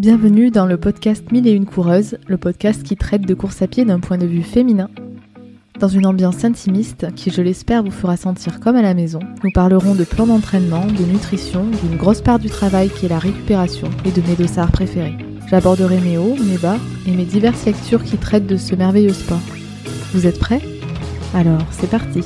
Bienvenue dans le podcast Mille et une coureuses, le podcast qui traite de course à pied d'un point de vue féminin. Dans une ambiance intimiste qui, je l'espère, vous fera sentir comme à la maison, nous parlerons de plan d'entraînement, de nutrition, d'une grosse part du travail qui est la récupération et de mes dossards préférés. J'aborderai mes hauts, mes bas et mes diverses lectures qui traitent de ce merveilleux sport. Vous êtes prêts? Alors, c'est parti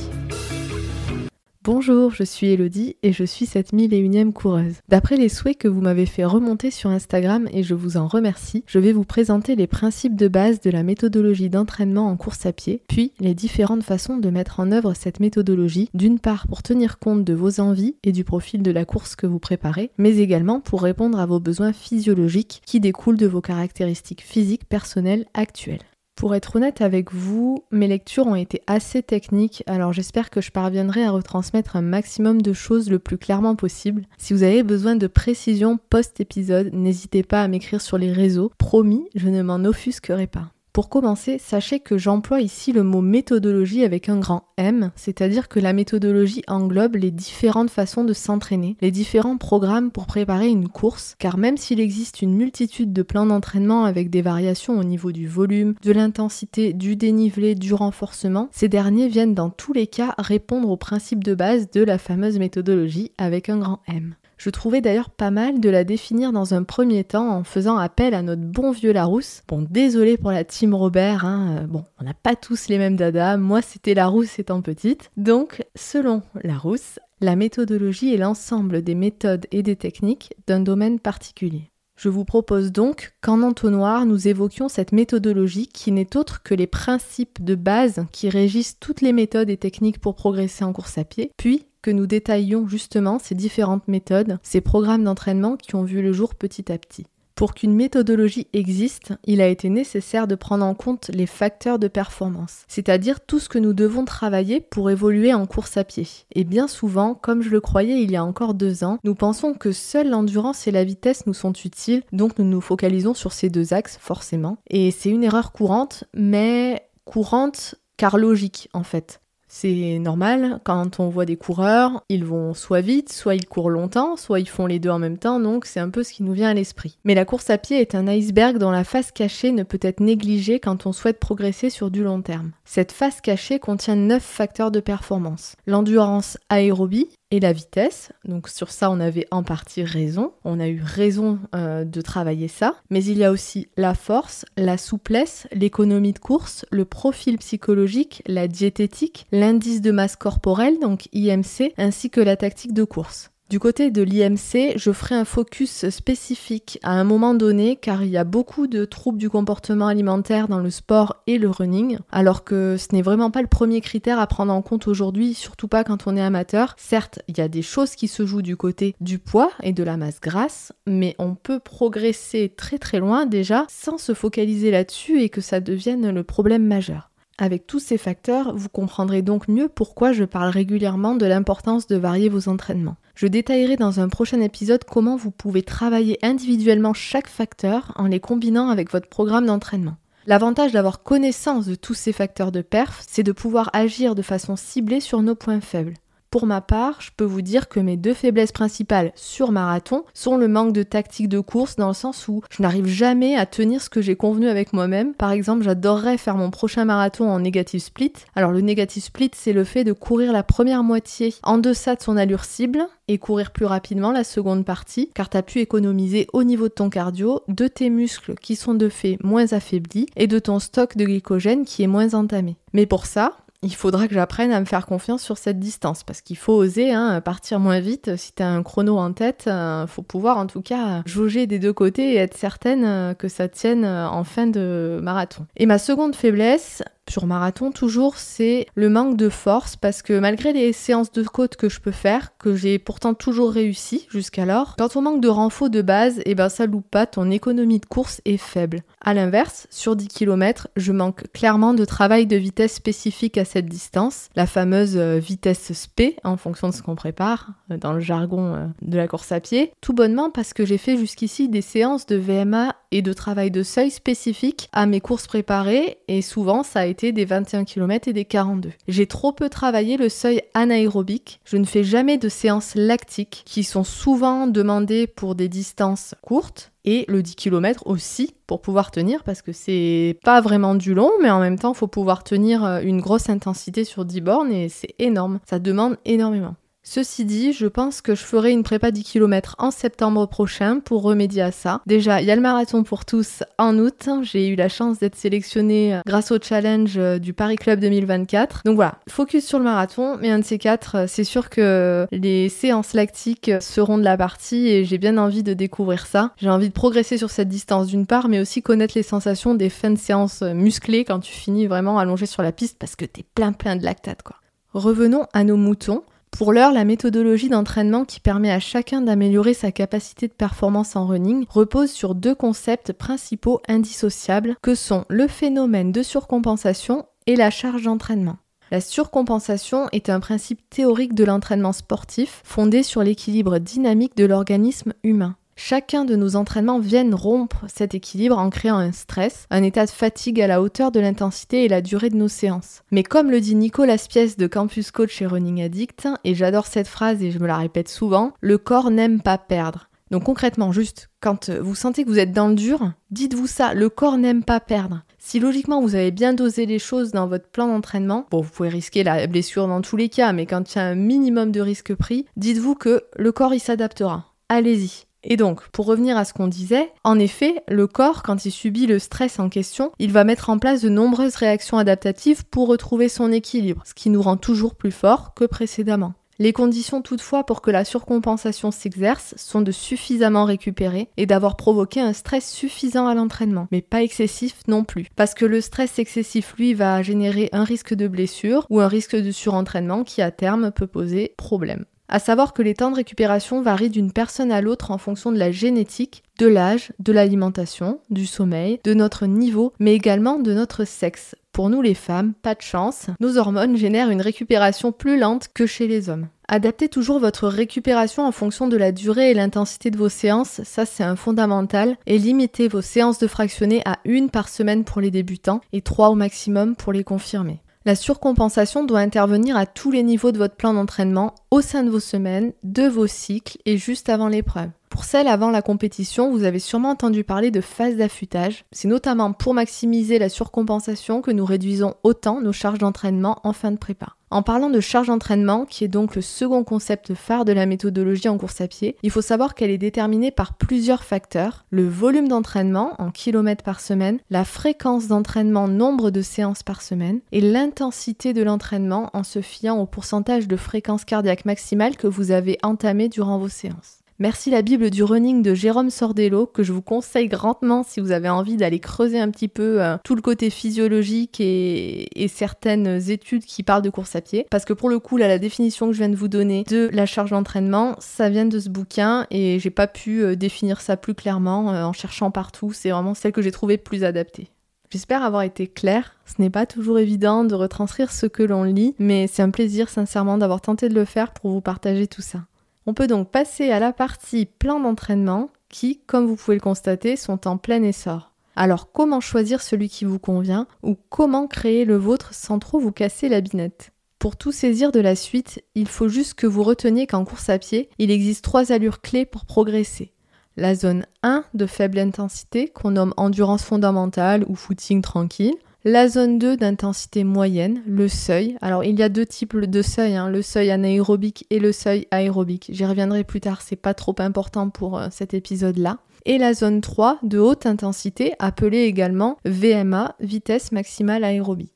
Bonjour, je suis Elodie et je suis cette mille et unième coureuse. D'après les souhaits que vous m'avez fait remonter sur Instagram et je vous en remercie, je vais vous présenter les principes de base de la méthodologie d'entraînement en course à pied, puis les différentes façons de mettre en œuvre cette méthodologie, d'une part pour tenir compte de vos envies et du profil de la course que vous préparez, mais également pour répondre à vos besoins physiologiques qui découlent de vos caractéristiques physiques personnelles actuelles. Pour être honnête avec vous, mes lectures ont été assez techniques, alors j'espère que je parviendrai à retransmettre un maximum de choses le plus clairement possible. Si vous avez besoin de précision post-épisode, n'hésitez pas à m'écrire sur les réseaux. Promis, je ne m'en offusquerai pas. Pour commencer, sachez que j'emploie ici le mot méthodologie avec un grand M, c'est-à-dire que la méthodologie englobe les différentes façons de s'entraîner, les différents programmes pour préparer une course, car même s'il existe une multitude de plans d'entraînement avec des variations au niveau du volume, de l'intensité, du dénivelé, du renforcement, ces derniers viennent dans tous les cas répondre aux principes de base de la fameuse méthodologie avec un grand M. Je trouvais d'ailleurs pas mal de la définir dans un premier temps en faisant appel à notre bon vieux Larousse. Bon, désolé pour la team Robert, hein. Euh, bon, on n'a pas tous les mêmes dadas, moi c'était Larousse étant petite. Donc, selon Larousse, la méthodologie est l'ensemble des méthodes et des techniques d'un domaine particulier. Je vous propose donc qu'en entonnoir, nous évoquions cette méthodologie qui n'est autre que les principes de base qui régissent toutes les méthodes et techniques pour progresser en course à pied, puis que nous détaillions justement ces différentes méthodes, ces programmes d'entraînement qui ont vu le jour petit à petit. Pour qu'une méthodologie existe, il a été nécessaire de prendre en compte les facteurs de performance, c'est-à-dire tout ce que nous devons travailler pour évoluer en course à pied. Et bien souvent, comme je le croyais il y a encore deux ans, nous pensons que seule l'endurance et la vitesse nous sont utiles, donc nous nous focalisons sur ces deux axes forcément. Et c'est une erreur courante, mais courante car logique en fait. C'est normal, quand on voit des coureurs, ils vont soit vite, soit ils courent longtemps, soit ils font les deux en même temps, donc c'est un peu ce qui nous vient à l'esprit. Mais la course à pied est un iceberg dont la face cachée ne peut être négligée quand on souhaite progresser sur du long terme. Cette face cachée contient 9 facteurs de performance. L'endurance aérobie, et la vitesse. Donc sur ça, on avait en partie raison. On a eu raison euh, de travailler ça. Mais il y a aussi la force, la souplesse, l'économie de course, le profil psychologique, la diététique, l'indice de masse corporelle, donc IMC, ainsi que la tactique de course. Du côté de l'IMC, je ferai un focus spécifique à un moment donné car il y a beaucoup de troubles du comportement alimentaire dans le sport et le running, alors que ce n'est vraiment pas le premier critère à prendre en compte aujourd'hui, surtout pas quand on est amateur. Certes, il y a des choses qui se jouent du côté du poids et de la masse grasse, mais on peut progresser très très loin déjà sans se focaliser là-dessus et que ça devienne le problème majeur. Avec tous ces facteurs, vous comprendrez donc mieux pourquoi je parle régulièrement de l'importance de varier vos entraînements. Je détaillerai dans un prochain épisode comment vous pouvez travailler individuellement chaque facteur en les combinant avec votre programme d'entraînement. L'avantage d'avoir connaissance de tous ces facteurs de perf, c'est de pouvoir agir de façon ciblée sur nos points faibles. Pour ma part, je peux vous dire que mes deux faiblesses principales sur marathon sont le manque de tactique de course dans le sens où je n'arrive jamais à tenir ce que j'ai convenu avec moi-même. Par exemple, j'adorerais faire mon prochain marathon en négative split. Alors le négative split, c'est le fait de courir la première moitié en deçà de son allure cible et courir plus rapidement la seconde partie, car tu as pu économiser au niveau de ton cardio, de tes muscles qui sont de fait moins affaiblis et de ton stock de glycogène qui est moins entamé. Mais pour ça, il faudra que j'apprenne à me faire confiance sur cette distance parce qu'il faut oser hein, partir moins vite. Si tu as un chrono en tête, euh, faut pouvoir en tout cas jauger des deux côtés et être certaine euh, que ça tienne euh, en fin de marathon. Et ma seconde faiblesse, sur marathon toujours, c'est le manque de force parce que malgré les séances de côte que je peux faire, que j'ai pourtant toujours réussi jusqu'alors, quand on manque de renfort de base, et eh ben ça loupe pas, ton économie de course est faible. A l'inverse, sur 10 km, je manque clairement de travail de vitesse spécifique à cette distance, la fameuse euh, vitesse SP en fonction de ce qu'on prépare euh, dans le jargon euh, de la course à pied, tout bonnement parce que j'ai fait jusqu'ici des séances de VMA et de travail de seuil spécifique à mes courses préparées et souvent ça a été des 21 km et des 42. J'ai trop peu travaillé le seuil anaérobique. Je ne fais jamais de séances lactiques qui sont souvent demandées pour des distances courtes et le 10 km aussi pour pouvoir tenir parce que c'est pas vraiment du long mais en même temps faut pouvoir tenir euh, une grosse intensité sur 10 bornes et c'est énorme, ça demande énormément. Ceci dit, je pense que je ferai une prépa 10 km en septembre prochain pour remédier à ça. Déjà, il y a le marathon pour tous en août. J'ai eu la chance d'être sélectionnée euh, grâce au challenge euh, du Paris Club 2024. Donc voilà, focus sur le marathon, mais un de ces quatre, euh, c'est sûr que les séances lactiques seront de la partie et j'ai bien envie de découvrir ça. J'ai envie de progresser sur cette distance d'une part, mais aussi connaître les sensations des fins de séance musclées quand tu finis vraiment allongé sur la piste parce que t'es plein plein de lactate quoi. Revenons à nos moutons. Pour l'heure, la méthodologie d'entraînement qui permet à chacun d'améliorer sa capacité de performance en running repose sur deux concepts principaux indissociables que sont le phénomène de surcompensation et la charge d'entraînement. La surcompensation est un principe théorique de l'entraînement sportif fondé sur l'équilibre dynamique de l'organisme humain. Chacun de nos entraînements viennent rompre cet équilibre en créant un stress, un état de fatigue à la hauteur de l'intensité et la durée de nos séances. Mais comme le dit Nicolas Pièce de Campus Coach et Running Addict, et j'adore cette phrase et je me la répète souvent, le corps n'aime pas perdre. Donc concrètement, juste quand vous sentez que vous êtes dans le dur, dites-vous ça, le corps n'aime pas perdre. Si logiquement vous avez bien dosé les choses dans votre plan d'entraînement, bon vous pouvez risquer la blessure dans tous les cas, mais quand il y a un minimum de risque pris, dites-vous que le corps il s'adaptera. Allez-y, et donc, pour revenir à ce qu'on disait, en effet, le corps, quand il subit le stress en question, il va mettre en place de nombreuses réactions adaptatives pour retrouver son équilibre, ce qui nous rend toujours plus forts que précédemment. Les conditions toutefois pour que la surcompensation s'exerce sont de suffisamment récupérer et d'avoir provoqué un stress suffisant à l'entraînement, mais pas excessif non plus. Parce que le stress excessif, lui, va générer un risque de blessure ou un risque de surentraînement qui à terme peut poser problème. À savoir que les temps de récupération varient d'une personne à l'autre en fonction de la génétique, de l'âge, de l'alimentation, du sommeil, de notre niveau, mais également de notre sexe. Pour nous les femmes, pas de chance, nos hormones génèrent une récupération plus lente que chez les hommes. Adaptez toujours votre récupération en fonction de la durée et l'intensité de vos séances, ça c'est un fondamental, et limitez vos séances de fractionnés à une par semaine pour les débutants et trois au maximum pour les confirmés. La surcompensation doit intervenir à tous les niveaux de votre plan d'entraînement, au sein de vos semaines, de vos cycles et juste avant l'épreuve. Pour celle avant la compétition, vous avez sûrement entendu parler de phase d'affûtage. C'est notamment pour maximiser la surcompensation que nous réduisons autant nos charges d'entraînement en fin de prépa. En parlant de charge d'entraînement, qui est donc le second concept phare de la méthodologie en course à pied, il faut savoir qu'elle est déterminée par plusieurs facteurs. Le volume d'entraînement en kilomètres par semaine, la fréquence d'entraînement nombre de séances par semaine et l'intensité de l'entraînement en se fiant au pourcentage de fréquence cardiaque maximale que vous avez entamé durant vos séances. Merci la Bible du running de Jérôme Sordello que je vous conseille grandement si vous avez envie d'aller creuser un petit peu euh, tout le côté physiologique et, certaines études qui parlent de course à pied. Parce que pour le coup, là, la définition que je viens de vous donner de la charge d'entraînement, ça vient de ce bouquin et j'ai pas pu euh, définir ça plus clairement euh, en cherchant partout. C'est vraiment celle que j'ai trouvée plus adaptée. J'espère avoir été claire. Ce n'est pas toujours évident de retranscrire ce que l'on lit, mais c'est un plaisir sincèrement d'avoir tenté de le faire pour vous partager tout ça. On peut donc passer à la partie plan d'entraînement qui, comme vous pouvez le constater, sont en plein essor. Alors comment choisir celui qui vous convient ou comment créer le vôtre sans trop vous casser la binette? Pour tout saisir de la suite, il faut juste que vous reteniez qu'en course à pied, il existe trois allures clés pour progresser. La zone 1 de faible intensité qu'on nomme endurance fondamentale ou footing tranquille, la zone 2 d'intensité moyenne, le seuil. Alors il y a deux types de seuils, hein, le seuil anaérobique et le seuil aérobique. J'y reviendrai plus tard, c'est pas trop important pour euh, cet épisode-là. Et la zone 3 de haute intensité, appelée également VMA, vitesse maximale aérobie.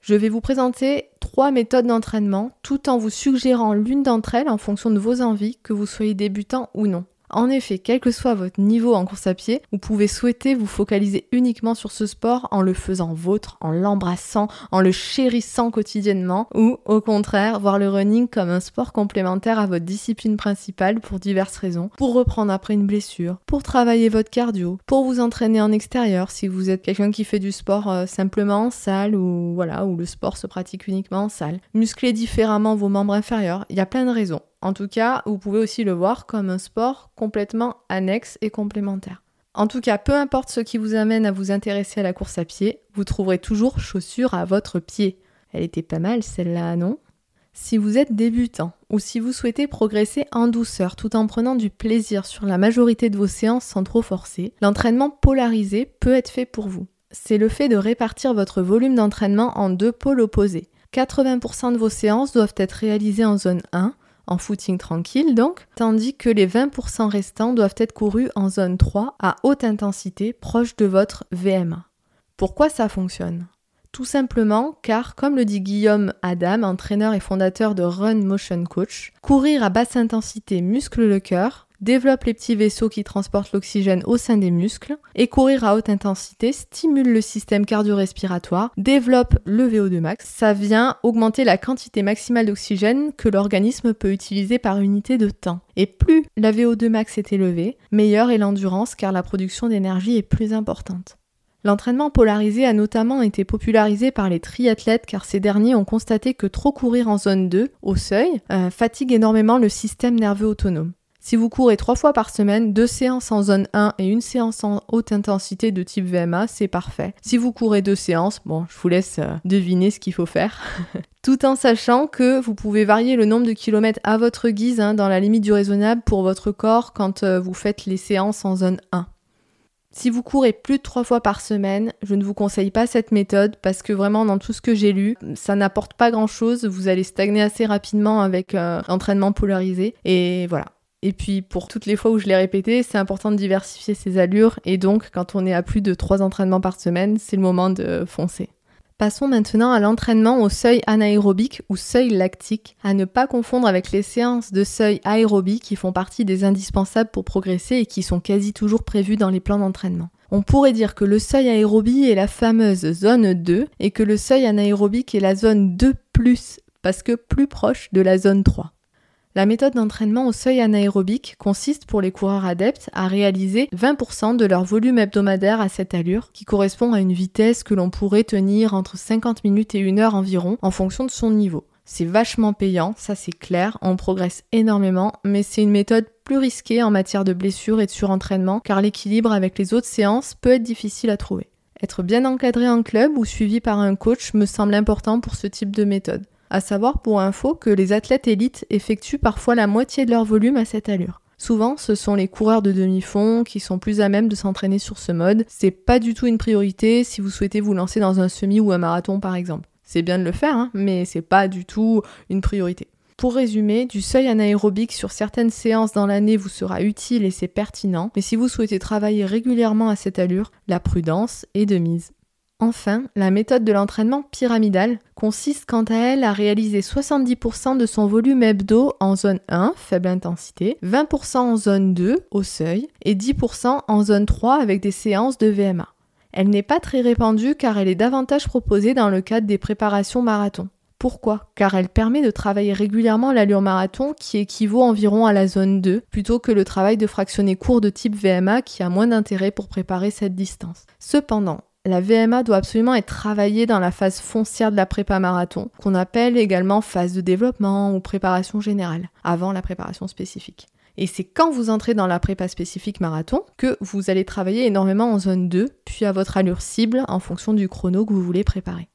Je vais vous présenter trois méthodes d'entraînement tout en vous suggérant l'une d'entre elles en fonction de vos envies, que vous soyez débutant ou non. En effet, quel que soit votre niveau en course à pied, vous pouvez souhaiter vous focaliser uniquement sur ce sport en le faisant vôtre, en l'embrassant, en le chérissant quotidiennement, ou au contraire, voir le running comme un sport complémentaire à votre discipline principale pour diverses raisons, pour reprendre après une blessure, pour travailler votre cardio, pour vous entraîner en extérieur si vous êtes quelqu'un qui fait du sport euh, simplement en salle ou voilà, où le sport se pratique uniquement en salle, muscler différemment vos membres inférieurs, il y a plein de raisons. En tout cas, vous pouvez aussi le voir comme un sport complètement annexe et complémentaire. En tout cas, peu importe ce qui vous amène à vous intéresser à la course à pied, vous trouverez toujours chaussures à votre pied. Elle était pas mal celle-là, non? Si vous êtes débutant ou si vous souhaitez progresser en douceur tout en prenant du plaisir sur la majorité de vos séances sans trop forcer, l'entraînement polarisé peut être fait pour vous. C'est le fait de répartir votre volume d'entraînement en deux pôles opposés. 80% de vos séances doivent être réalisées en zone 1, en footing tranquille donc, tandis que les 20% restants doivent être courus en zone 3 à haute intensité proche de votre VMA. Pourquoi ça fonctionne? Tout simplement car, comme le dit Guillaume Adam, entraîneur et fondateur de Run Motion Coach, courir à basse intensité muscle le cœur, développe les petits vaisseaux qui transportent l'oxygène au sein des muscles, et courir à haute intensité stimule le système cardio-respiratoire, développe le VO2 max, ça vient augmenter la quantité maximale d'oxygène que l'organisme peut utiliser par unité de temps. Et plus la VO2 max est élevée, meilleure est l'endurance car la production d'énergie est plus importante. L'entraînement polarisé a notamment été popularisé par les triathlètes car ces derniers ont constaté que trop courir en zone 2, au seuil, euh, fatigue énormément le système nerveux autonome. Si vous courez trois fois par semaine, deux séances en zone 1 et une séance en haute intensité de type VMA, c'est parfait. Si vous courez deux séances, bon, je vous laisse euh, deviner ce qu'il faut faire. Tout en sachant que vous pouvez varier le nombre de kilomètres à votre guise, hein, dans la limite du raisonnable pour votre corps quand euh, vous faites les séances en zone 1. Si vous courez plus de trois fois par semaine, je ne vous conseille pas cette méthode parce que vraiment dans tout ce que j'ai lu, ça n'apporte pas grand chose. Vous allez stagner assez rapidement avec euh, l'entraînement polarisé. Et voilà, et puis pour toutes les fois où je l'ai répété, c'est important de diversifier ses allures et donc quand on est à plus de 3 entraînements par semaine, c'est le moment de foncer. Passons maintenant à l'entraînement au seuil anaérobique ou seuil lactique, à ne pas confondre avec les séances de seuil aérobie qui font partie des indispensables pour progresser et qui sont quasi toujours prévues dans les plans d'entraînement. On pourrait dire que le seuil aérobie est la fameuse zone 2 et que le seuil anaérobique est la zone 2 parce que plus proche de la zone 3. La méthode d'entraînement au seuil anaérobique consiste pour les coureurs adeptes à réaliser 20% de leur volume hebdomadaire à cette allure, qui correspond à une vitesse que l'on pourrait tenir entre 50 minutes et 1 heure environ en fonction de son niveau. C'est vachement payant, ça c'est clair, on progresse énormément, mais c'est une méthode plus risquée en matière de blessures et de surentraînement car l'équilibre avec les autres séances peut être difficile à trouver. Être bien encadré en club ou suivi par un coach me semble important pour ce type de méthode. À savoir pour info que les athlètes élites effectuent parfois la moitié de leur volume à cette allure. Souvent, ce sont les coureurs de demi-fond qui sont plus à même de s'entraîner sur ce mode. C'est pas du tout une priorité si vous souhaitez vous lancer dans un semi ou un marathon par exemple. C'est bien de le faire, hein, mais c'est pas du tout une priorité. Pour résumer, du seuil anaérobique sur certaines séances dans l'année vous sera utile et c'est pertinent, mais si vous souhaitez travailler régulièrement à cette allure, la prudence est de mise. Enfin, la méthode de l'entraînement pyramidal consiste quant à elle à réaliser 70% de son volume hebdo en zone 1, faible intensité, 20% en zone 2, au seuil, et 10% en zone 3 avec des séances de VMA. Elle n'est pas très répandue car elle est davantage proposée dans le cadre des préparations marathon. Pourquoi? Car elle permet de travailler régulièrement l'allure marathon qui équivaut environ à la zone 2, plutôt que le travail de fractionné court de type VMA qui a moins d'intérêt pour préparer cette distance. Cependant, la VMA doit absolument être travaillée dans la phase foncière de la prépa marathon, qu'on appelle également phase de développement ou préparation générale, avant la préparation spécifique. Et c'est quand vous entrez dans la prépa spécifique marathon que vous allez travailler énormément en zone 2, puis à votre allure cible en fonction du chrono que vous voulez préparer.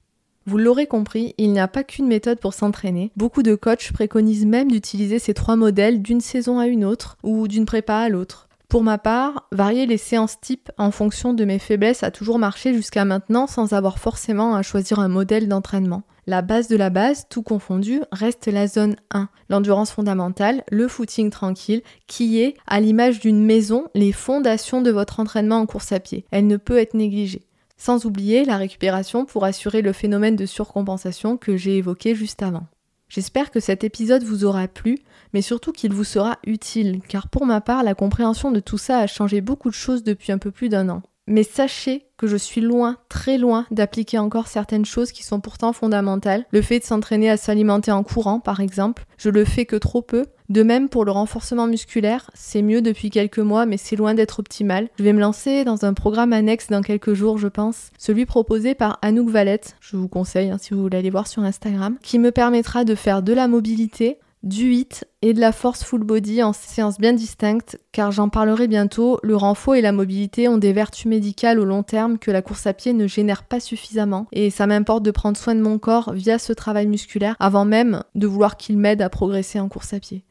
Vous l'aurez compris, il n'y a pas qu'une méthode pour s'entraîner. Beaucoup de coachs préconisent même d'utiliser ces trois modèles d'une saison à une autre ou d'une prépa à l'autre. Pour ma part, varier les séances types en fonction de mes faiblesses a toujours marché jusqu'à maintenant sans avoir forcément à choisir un modèle d'entraînement. La base de la base, tout confondu, reste la zone 1, l'endurance fondamentale, le footing tranquille, qui est, à l'image d'une maison, les fondations de votre entraînement en course à pied. Elle ne peut être négligée. Sans oublier la récupération pour assurer le phénomène de surcompensation que j'ai évoqué juste avant. J'espère que cet épisode vous aura plu, mais surtout qu'il vous sera utile, car pour ma part, la compréhension de tout ça a changé beaucoup de choses depuis un peu plus d'un an. Mais sachez que je suis loin, très loin d'appliquer encore certaines choses qui sont pourtant fondamentales. Le fait de s'entraîner à s'alimenter en courant, par exemple, je le fais que trop peu. De même pour le renforcement musculaire, c'est mieux depuis quelques mois, mais c'est loin d'être optimal. Je vais me lancer dans un programme annexe dans quelques jours, je pense, celui proposé par Anouk Valette, je vous conseille hein, si vous voulez aller voir sur Instagram, qui me permettra de faire de la mobilité, du HIT et de la force full body en séances bien distinctes, car j'en parlerai bientôt, le renfort et la mobilité ont des vertus médicales au long terme que la course à pied ne génère pas suffisamment, et ça m'importe de prendre soin de mon corps via ce travail musculaire avant même de vouloir qu'il m'aide à progresser en course à pied.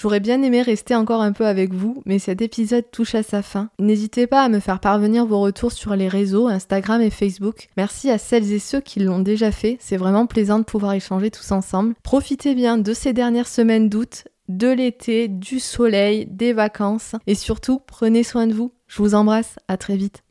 J'aurais bien aimé rester encore un peu avec vous, mais cet épisode touche à sa fin. N'hésitez pas à me faire parvenir vos retours sur les réseaux, Instagram et Facebook. Merci à celles et ceux qui l'ont déjà fait, c'est vraiment plaisant de pouvoir échanger tous ensemble. Profitez bien de ces dernières semaines d'août, de l'été, du soleil, des vacances, et surtout prenez soin de vous. Je vous embrasse, à très vite.